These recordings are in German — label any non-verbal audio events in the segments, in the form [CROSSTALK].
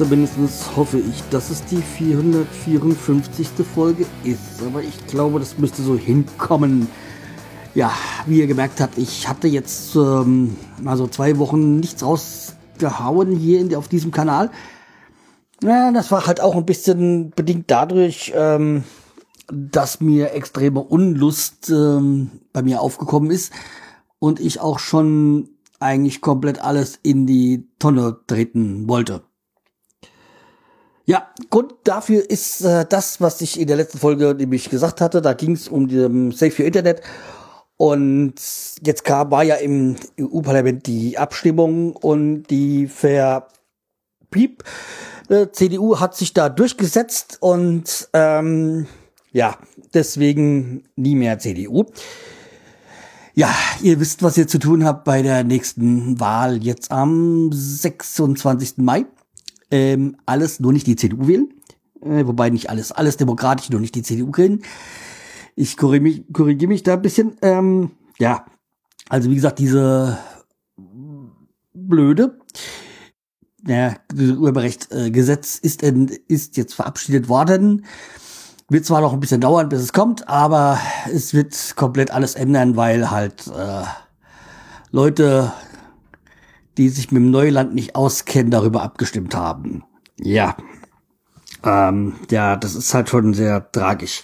Zumindest hoffe ich, dass es die 454. Folge ist. Aber ich glaube, das müsste so hinkommen. Ja, wie ihr gemerkt habt, ich hatte jetzt ähm, mal so zwei Wochen nichts rausgehauen hier in, auf diesem Kanal. Ja, das war halt auch ein bisschen bedingt dadurch, ähm, dass mir extreme Unlust ähm, bei mir aufgekommen ist und ich auch schon eigentlich komplett alles in die Tonne treten wollte. Ja, Grund dafür ist äh, das, was ich in der letzten Folge nämlich gesagt hatte. Da ging es um die Safe für Internet. Und jetzt kam, war ja im EU-Parlament die Abstimmung und die Verpiep. Äh, CDU hat sich da durchgesetzt und ähm, ja, deswegen nie mehr CDU. Ja, ihr wisst, was ihr zu tun habt bei der nächsten Wahl jetzt am 26. Mai. Ähm, alles nur nicht die CDU wählen. Äh, wobei nicht alles, alles demokratisch, nur nicht die CDU wählen. Ich korrigiere mich, korrigiere mich da ein bisschen. Ähm, ja, also wie gesagt, diese blöde ja, Urheberrecht-Gesetz ist, ist jetzt verabschiedet worden. Wird zwar noch ein bisschen dauern, bis es kommt, aber es wird komplett alles ändern, weil halt äh, Leute, die sich mit dem Neuland nicht auskennen, darüber abgestimmt haben. Ja. Ähm, ja, das ist halt schon sehr tragisch.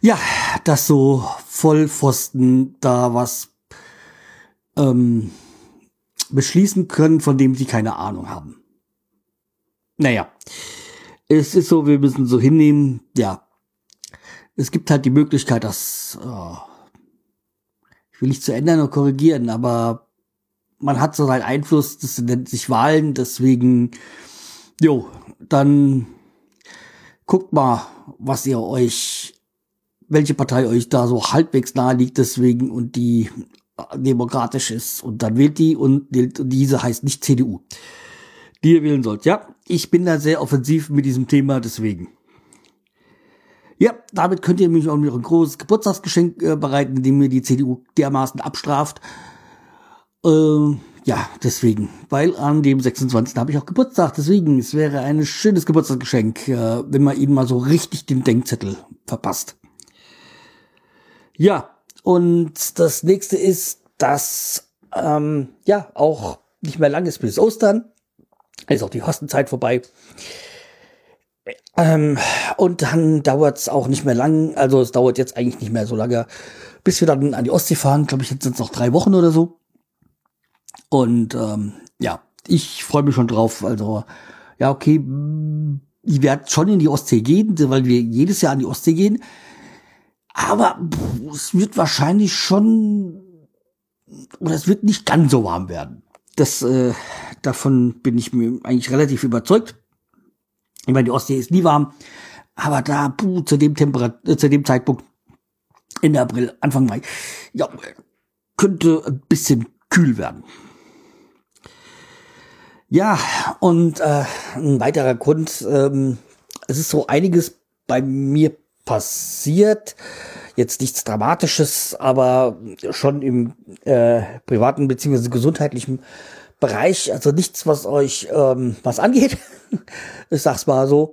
Ja, dass so Vollpfosten da was ähm, beschließen können, von dem sie keine Ahnung haben. Naja, es ist so, wir müssen so hinnehmen, ja, es gibt halt die Möglichkeit, das, oh, ich will nicht zu ändern oder korrigieren, aber man hat so seinen Einfluss, das nennt sich Wahlen, deswegen, jo, dann guckt mal, was ihr euch, welche Partei euch da so halbwegs nahe liegt, deswegen und die demokratisch ist und dann wählt die und diese heißt nicht CDU, die ihr wählen sollt. Ja, ich bin da sehr offensiv mit diesem Thema, deswegen. Ja, damit könnt ihr mich auch noch ein großes Geburtstagsgeschenk äh, bereiten, indem ihr die CDU dermaßen abstraft. Äh, ja, deswegen, weil an dem 26. habe ich auch Geburtstag, deswegen, es wäre ein schönes Geburtstagsgeschenk, äh, wenn man ihnen mal so richtig den Denkzettel verpasst. Ja, und das nächste ist, dass ähm, ja auch nicht mehr lang ist bis Ostern. Ist auch die Hostenzeit vorbei. Ähm, und dann dauert es auch nicht mehr lang, also es dauert jetzt eigentlich nicht mehr so lange, bis wir dann an die Ostsee fahren. Glaube ich, jetzt sind es noch drei Wochen oder so. Und ähm, ja, ich freue mich schon drauf. Also, ja, okay, ich werde schon in die Ostsee gehen, weil wir jedes Jahr an die Ostsee gehen. Aber pff, es wird wahrscheinlich schon, oder es wird nicht ganz so warm werden. Das, äh, davon bin ich mir eigentlich relativ überzeugt. Ich meine, die Ostsee ist nie warm, aber da puh, zu dem Temperat äh, zu dem Zeitpunkt Ende April, Anfang Mai, ja, könnte ein bisschen kühl werden. Ja, und äh, ein weiterer Grund, ähm, es ist so einiges bei mir passiert. Jetzt nichts Dramatisches, aber schon im äh, privaten beziehungsweise gesundheitlichen Bereich, also nichts, was euch ähm, was angeht. [LAUGHS] ich sag's mal so.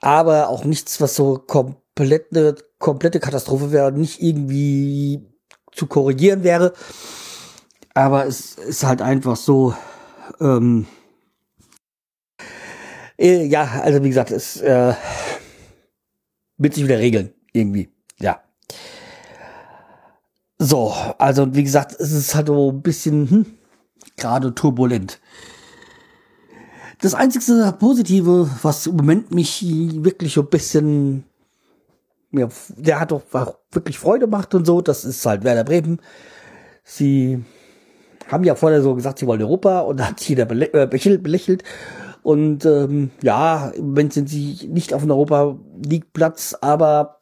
Aber auch nichts, was so komplette, komplette Katastrophe wäre, nicht irgendwie zu korrigieren wäre. Aber es ist halt einfach so, ähm, äh, ja, also wie gesagt, es äh, wird sich wieder regeln, irgendwie, ja. So, also wie gesagt, es ist halt so ein bisschen, hm, gerade turbulent. Das einzige Positive, was im Moment mich wirklich so ein bisschen, ja, der hat doch wirklich Freude gemacht und so, das ist halt Werder Bremen. Sie haben ja vorher so gesagt, sie wollen Europa und da hat jeder äh, belächelt. Und ähm, ja, im Moment sind sie nicht auf dem Europa League Platz, aber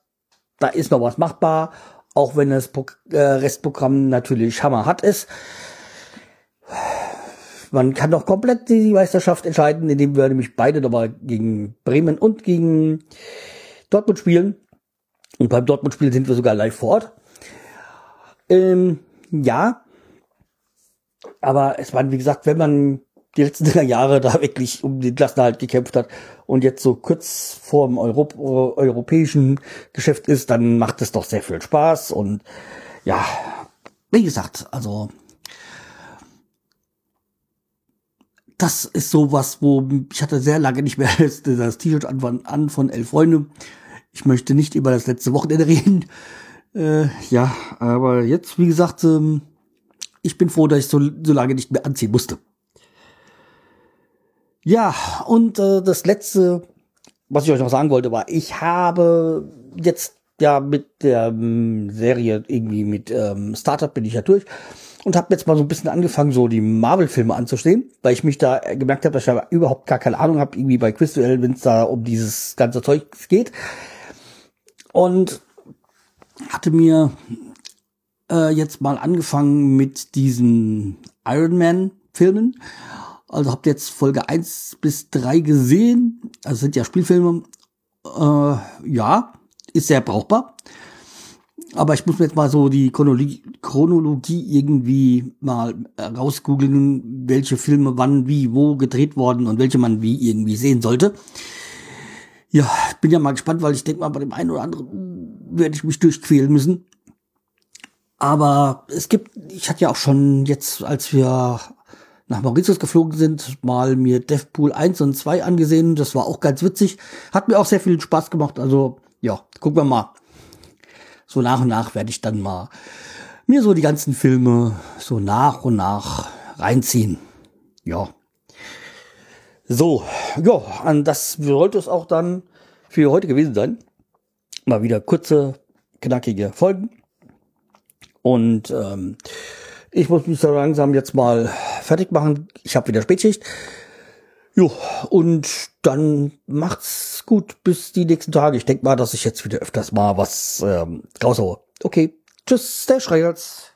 da ist noch was machbar, auch wenn das äh, Restprogramm natürlich hammerhart ist. Man kann doch komplett die Meisterschaft entscheiden, indem wir nämlich beide nochmal gegen Bremen und gegen Dortmund spielen. Und beim Dortmund-Spiel sind wir sogar live vor Ort. Ähm, ja. Aber es war, wie gesagt, wenn man die letzten [LAUGHS] drei Jahre da wirklich um den Klassenerhalt gekämpft hat und jetzt so kurz vor dem Europ europäischen Geschäft ist, dann macht es doch sehr viel Spaß und ja, wie gesagt, also das ist sowas, wo ich hatte sehr lange nicht mehr [LAUGHS] das, das T-Shirt an, an von Elf Freunde. Ich möchte nicht über das letzte Wochenende [LAUGHS] reden. Äh, ja, aber jetzt, wie gesagt, ähm, ich bin froh, dass ich so, so lange nicht mehr anziehen musste. Ja, und äh, das letzte, was ich euch noch sagen wollte, war, ich habe jetzt ja mit der ähm, Serie irgendwie mit ähm, Startup bin ich ja durch und habe jetzt mal so ein bisschen angefangen, so die Marvel-Filme anzustehen, weil ich mich da gemerkt habe, dass ich da überhaupt gar keine Ahnung habe, irgendwie bei Quizduell, wenn es da um dieses ganze Zeug geht. Und hatte mir äh, jetzt mal angefangen mit diesen Iron Man-Filmen also habt jetzt Folge eins bis drei gesehen. Also sind ja Spielfilme. Äh, ja, ist sehr brauchbar. Aber ich muss mir jetzt mal so die Chronologie, Chronologie irgendwie mal rausgoogeln, welche Filme wann, wie, wo gedreht worden und welche man wie irgendwie sehen sollte. Ja, bin ja mal gespannt, weil ich denke mal, bei dem einen oder anderen werde ich mich durchquälen müssen. Aber es gibt, ich hatte ja auch schon jetzt, als wir nach Mauritius geflogen sind, mal mir Deathpool 1 und 2 angesehen. Das war auch ganz witzig. Hat mir auch sehr viel Spaß gemacht. Also, ja, gucken wir mal. So nach und nach werde ich dann mal mir so die ganzen Filme so nach und nach reinziehen. Ja. So, ja, an das sollte es auch dann für heute gewesen sein. Mal wieder kurze, knackige Folgen. Und ähm, ich muss mich so langsam jetzt mal fertig machen. Ich habe wieder Spätschicht. Jo, und dann macht's gut bis die nächsten Tage. Ich denk mal, dass ich jetzt wieder öfters mal was ähm, raushaue. Okay, tschüss, der Schreierz.